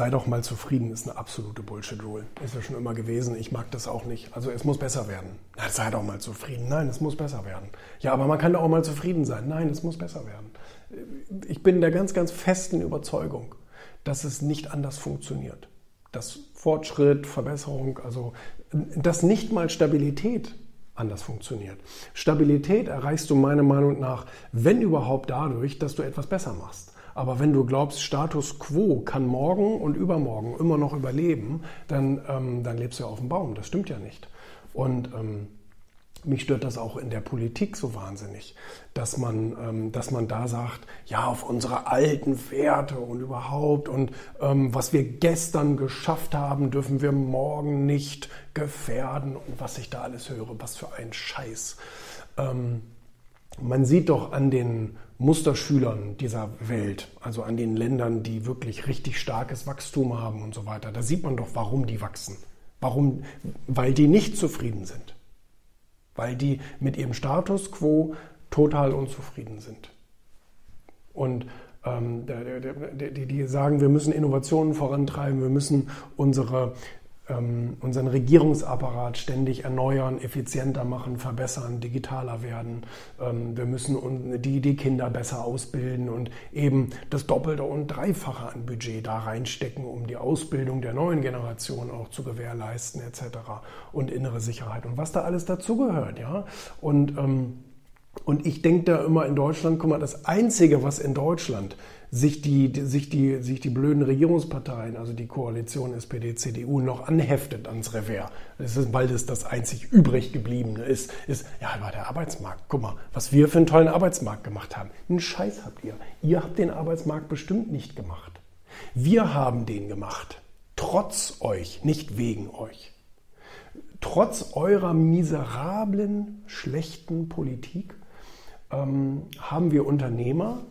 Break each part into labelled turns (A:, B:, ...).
A: sei doch mal zufrieden, ist eine absolute Bullshit-Rule. Ist ja schon immer gewesen. Ich mag das auch nicht. Also es muss besser werden. Na, sei doch mal zufrieden. Nein, es muss besser werden. Ja, aber man kann doch auch mal zufrieden sein. Nein, es muss besser werden. Ich bin der ganz, ganz festen Überzeugung, dass es nicht anders funktioniert. Dass Fortschritt, Verbesserung, also dass nicht mal Stabilität anders funktioniert. Stabilität erreichst du meiner Meinung nach, wenn überhaupt dadurch, dass du etwas besser machst. Aber wenn du glaubst, Status quo kann morgen und übermorgen immer noch überleben, dann, ähm, dann lebst du ja auf dem Baum. Das stimmt ja nicht. Und ähm, mich stört das auch in der Politik so wahnsinnig, dass man, ähm, dass man da sagt, ja, auf unsere alten Werte und überhaupt und ähm, was wir gestern geschafft haben, dürfen wir morgen nicht gefährden und was ich da alles höre, was für ein Scheiß. Ähm, man sieht doch an den Musterschülern dieser Welt, also an den Ländern, die wirklich richtig starkes Wachstum haben und so weiter, da sieht man doch, warum die wachsen. Warum? Weil die nicht zufrieden sind weil die mit ihrem Status quo total unzufrieden sind. Und ähm, die, die, sagen, wir müssen Innovationen vorantreiben, wir müssen unsere, ähm, unseren Regierungsapparat ständig erneuern, effizienter machen, verbessern, digitaler werden. Ähm, wir müssen die, die Kinder besser ausbilden und eben das Doppelte und Dreifache an Budget da reinstecken, um die Ausbildung der neuen Generation auch zu gewährleisten etc. und innere Sicherheit und was da alles dazugehört. Ja? Und ähm, und ich denke da immer in Deutschland, guck mal, das Einzige, was in Deutschland sich die, sich die, sich die blöden Regierungsparteien, also die Koalition SPD, CDU, noch anheftet ans Revers, ist, weil das das einzig übrig gebliebene ist, ist, ja, war der Arbeitsmarkt. Guck mal, was wir für einen tollen Arbeitsmarkt gemacht haben. Einen Scheiß habt ihr. Ihr habt den Arbeitsmarkt bestimmt nicht gemacht. Wir haben den gemacht. Trotz euch, nicht wegen euch. Trotz eurer miserablen, schlechten Politik ähm, haben wir Unternehmer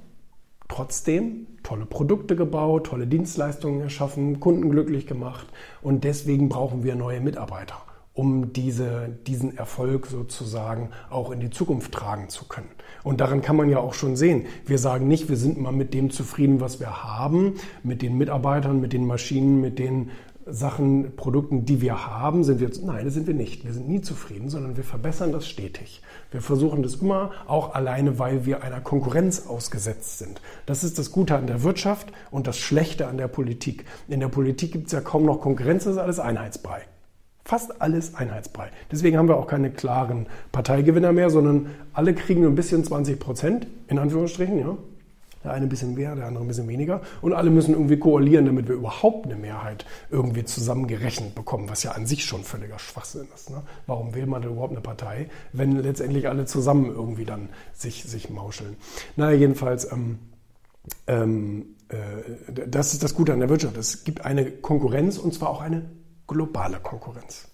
A: trotzdem tolle Produkte gebaut, tolle Dienstleistungen erschaffen, Kunden glücklich gemacht und deswegen brauchen wir neue Mitarbeiter, um diese, diesen Erfolg sozusagen auch in die Zukunft tragen zu können. Und daran kann man ja auch schon sehen. Wir sagen nicht, wir sind mal mit dem zufrieden, was wir haben, mit den Mitarbeitern, mit den Maschinen, mit den Sachen, Produkten, die wir haben, sind wir, nein, das sind wir nicht. Wir sind nie zufrieden, sondern wir verbessern das stetig. Wir versuchen das immer, auch alleine, weil wir einer Konkurrenz ausgesetzt sind. Das ist das Gute an der Wirtschaft und das Schlechte an der Politik. In der Politik gibt es ja kaum noch Konkurrenz, das ist alles Einheitsbrei. Fast alles Einheitsbrei. Deswegen haben wir auch keine klaren Parteigewinner mehr, sondern alle kriegen nur ein bisschen 20 Prozent, in Anführungsstrichen, ja. Der eine ein bisschen mehr, der andere ein bisschen weniger. Und alle müssen irgendwie koalieren, damit wir überhaupt eine Mehrheit irgendwie zusammengerechnet bekommen, was ja an sich schon völliger Schwachsinn ist. Ne? Warum will man denn überhaupt eine Partei, wenn letztendlich alle zusammen irgendwie dann sich, sich mauscheln? Naja, jedenfalls, ähm, ähm, äh, das ist das Gute an der Wirtschaft. Es gibt eine Konkurrenz und zwar auch eine globale Konkurrenz.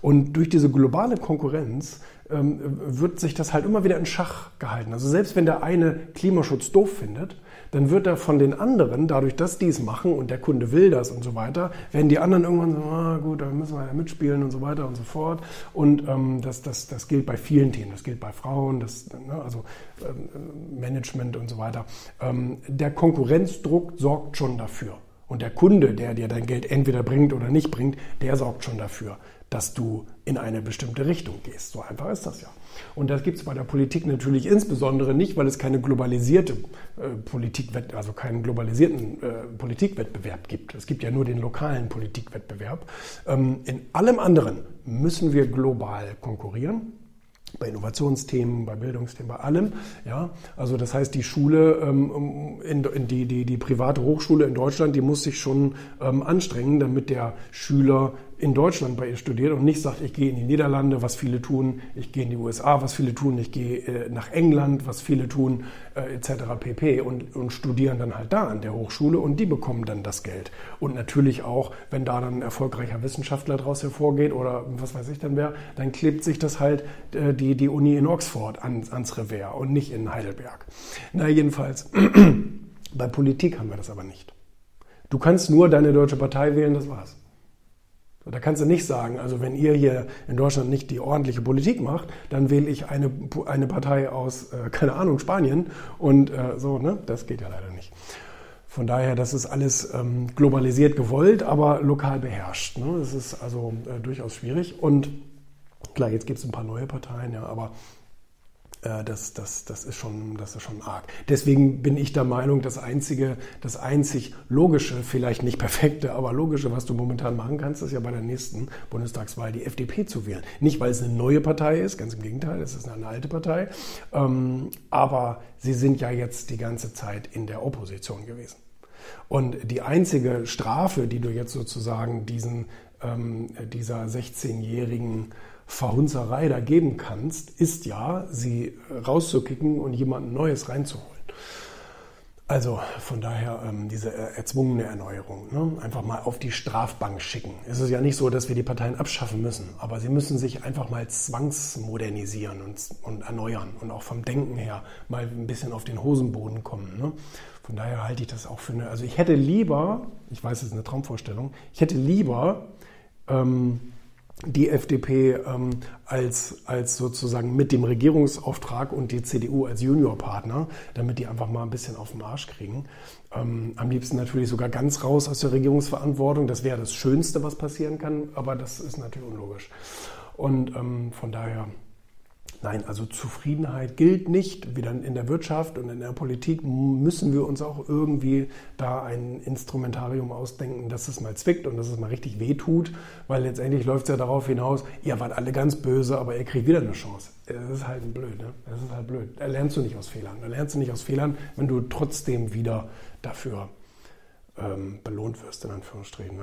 A: Und durch diese globale Konkurrenz wird sich das halt immer wieder in Schach gehalten. Also selbst wenn der eine Klimaschutz doof findet, dann wird er von den anderen, dadurch, dass die es machen und der Kunde will das und so weiter, werden die anderen irgendwann so, ah, gut, da müssen wir ja mitspielen und so weiter und so fort. Und ähm, das, das, das gilt bei vielen Themen. Das gilt bei Frauen, das, ne, also ähm, Management und so weiter. Ähm, der Konkurrenzdruck sorgt schon dafür. Und der Kunde, der dir dein Geld entweder bringt oder nicht bringt, der sorgt schon dafür, dass du in eine bestimmte Richtung gehst. So einfach ist das ja. Und das gibt es bei der Politik natürlich insbesondere nicht, weil es keine globalisierte äh, Politik, also keinen globalisierten äh, Politikwettbewerb gibt. Es gibt ja nur den lokalen Politikwettbewerb. Ähm, in allem anderen müssen wir global konkurrieren bei Innovationsthemen, bei Bildungsthemen, bei allem. Ja, also das heißt, die Schule, ähm, in, in die, die, die private Hochschule in Deutschland, die muss sich schon ähm, anstrengen, damit der Schüler in Deutschland bei ihr studiert und nicht sagt, ich gehe in die Niederlande, was viele tun, ich gehe in die USA, was viele tun, ich gehe äh, nach England, was viele tun, äh, etc. pp. Und, und studieren dann halt da an der Hochschule und die bekommen dann das Geld. Und natürlich auch, wenn da dann ein erfolgreicher Wissenschaftler daraus hervorgeht oder was weiß ich dann wer, dann klebt sich das halt äh, die, die Uni in Oxford ans, ans Revers und nicht in Heidelberg. Na jedenfalls, bei Politik haben wir das aber nicht. Du kannst nur deine deutsche Partei wählen, das war's. Da kannst du nicht sagen, also wenn ihr hier in Deutschland nicht die ordentliche Politik macht, dann wähle ich eine, eine Partei aus, äh, keine Ahnung, Spanien und äh, so, ne? Das geht ja leider nicht. von daher, das ist alles ähm, globalisiert gewollt, aber lokal beherrscht. Ne? Das ist also äh, durchaus schwierig. Und klar, jetzt gibt es ein paar neue Parteien, ja, aber das, das, das, ist schon, das ist schon arg. Deswegen bin ich der Meinung, das einzige, das einzig logische, vielleicht nicht perfekte, aber logische, was du momentan machen kannst, ist ja bei der nächsten Bundestagswahl die FDP zu wählen. Nicht, weil es eine neue Partei ist, ganz im Gegenteil, es ist eine alte Partei, ähm, aber sie sind ja jetzt die ganze Zeit in der Opposition gewesen. Und die einzige Strafe, die du jetzt sozusagen diesen, ähm, dieser 16-jährigen Verhunzerei da geben kannst, ist ja, sie rauszukicken und jemanden Neues reinzuholen. Also von daher ähm, diese erzwungene Erneuerung. Ne? Einfach mal auf die Strafbank schicken. Es ist ja nicht so, dass wir die Parteien abschaffen müssen, aber sie müssen sich einfach mal zwangsmodernisieren und, und erneuern und auch vom Denken her mal ein bisschen auf den Hosenboden kommen. Ne? Von daher halte ich das auch für eine. Also ich hätte lieber, ich weiß, es ist eine Traumvorstellung, ich hätte lieber ähm, die FDP ähm, als, als sozusagen mit dem Regierungsauftrag und die CDU als Juniorpartner, damit die einfach mal ein bisschen auf den Arsch kriegen. Ähm, am liebsten natürlich sogar ganz raus aus der Regierungsverantwortung. Das wäre das Schönste, was passieren kann, aber das ist natürlich unlogisch. Und ähm, von daher Nein, also Zufriedenheit gilt nicht. Wieder in der Wirtschaft und in der Politik müssen wir uns auch irgendwie da ein Instrumentarium ausdenken, dass es mal zwickt und dass es mal richtig wehtut, weil letztendlich läuft es ja darauf hinaus, ihr wart alle ganz böse, aber ihr kriegt wieder eine Chance. Das ist halt blöd, ne? Das ist halt blöd. Da lernst du nicht aus Fehlern. Da lernst du nicht aus Fehlern, wenn du trotzdem wieder dafür ähm, belohnt wirst, in Anführungsstrichen. Ne?